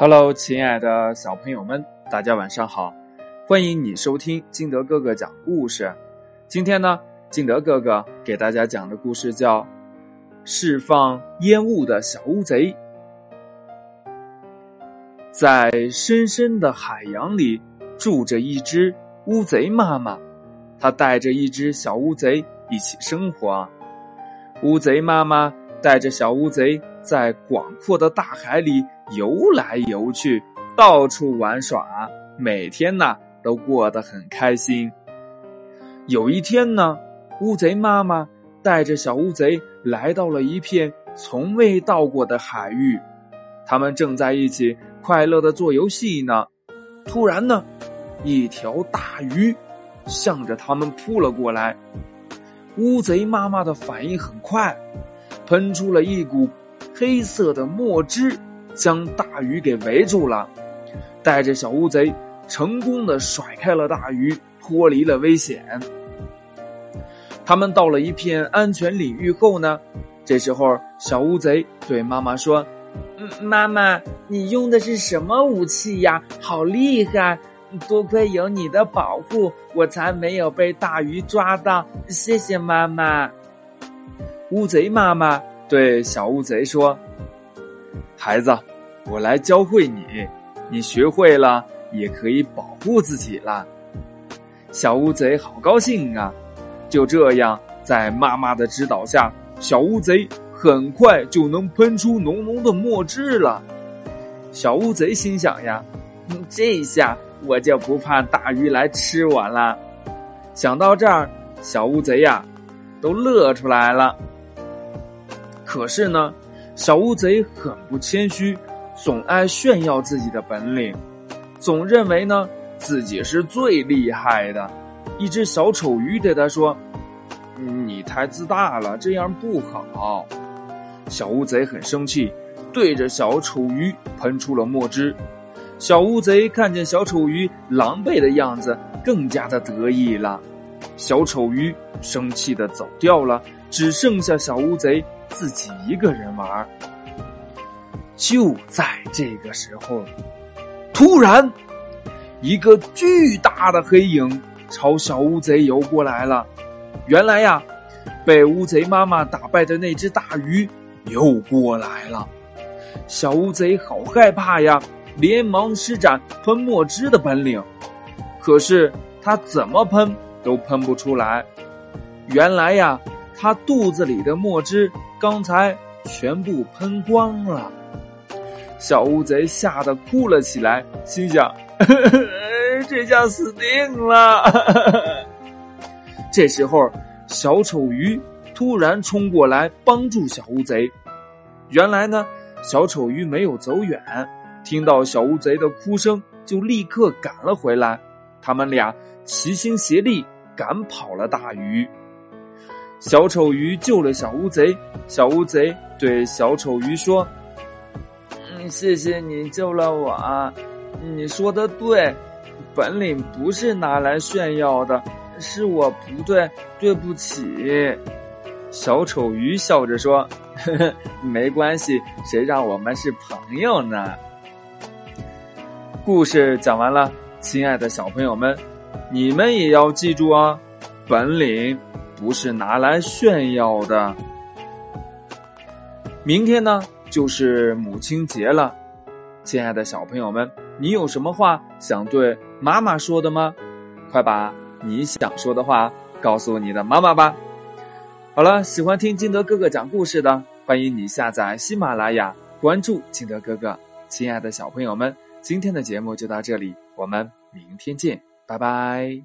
Hello，亲爱的小朋友们，大家晚上好！欢迎你收听金德哥哥讲故事。今天呢，金德哥哥给大家讲的故事叫《释放烟雾的小乌贼》。在深深的海洋里，住着一只乌贼妈妈，她带着一只小乌贼一起生活。乌贼妈妈带着小乌贼在广阔的大海里。游来游去，到处玩耍，每天呢都过得很开心。有一天呢，乌贼妈妈带着小乌贼来到了一片从未到过的海域，他们正在一起快乐的做游戏呢。突然呢，一条大鱼向着他们扑了过来。乌贼妈妈的反应很快，喷出了一股黑色的墨汁。将大鱼给围住了，带着小乌贼成功的甩开了大鱼，脱离了危险。他们到了一片安全领域后呢，这时候小乌贼对妈妈说：“妈妈，你用的是什么武器呀？好厉害！多亏有你的保护，我才没有被大鱼抓到。谢谢妈妈。”乌贼妈妈对小乌贼说：“孩子。”我来教会你，你学会了也可以保护自己了。小乌贼好高兴啊！就这样，在妈妈的指导下，小乌贼很快就能喷出浓浓的墨汁了。小乌贼心想呀：“这下我就不怕大鱼来吃我了。”想到这儿，小乌贼呀都乐出来了。可是呢，小乌贼很不谦虚。总爱炫耀自己的本领，总认为呢自己是最厉害的。一只小丑鱼对他说：“你太自大了，这样不好。”小乌贼很生气，对着小丑鱼喷出了墨汁。小乌贼看见小丑鱼狼狈的样子，更加的得意了。小丑鱼生气的走掉了，只剩下小乌贼自己一个人玩。就在这个时候，突然，一个巨大的黑影朝小乌贼游过来了。原来呀，被乌贼妈妈打败的那只大鱼又过来了。小乌贼好害怕呀，连忙施展喷墨汁的本领。可是他怎么喷都喷不出来。原来呀，他肚子里的墨汁刚才全部喷光了。小乌贼吓得哭了起来，心想：“ 这下死定了。”这时候，小丑鱼突然冲过来帮助小乌贼。原来呢，小丑鱼没有走远，听到小乌贼的哭声，就立刻赶了回来。他们俩齐心协力赶跑了大鱼。小丑鱼救了小乌贼，小乌贼对小丑鱼说。嗯谢谢你救了我，啊你说的对，本领不是拿来炫耀的，是我不对，对不起。小丑鱼笑着说：“呵呵，没关系，谁让我们是朋友呢？”故事讲完了，亲爱的小朋友们，你们也要记住啊，本领不是拿来炫耀的。明天呢？就是母亲节了，亲爱的小朋友们，你有什么话想对妈妈说的吗？快把你想说的话告诉你的妈妈吧。好了，喜欢听金德哥哥讲故事的，欢迎你下载喜马拉雅，关注金德哥哥。亲爱的小朋友们，今天的节目就到这里，我们明天见，拜拜。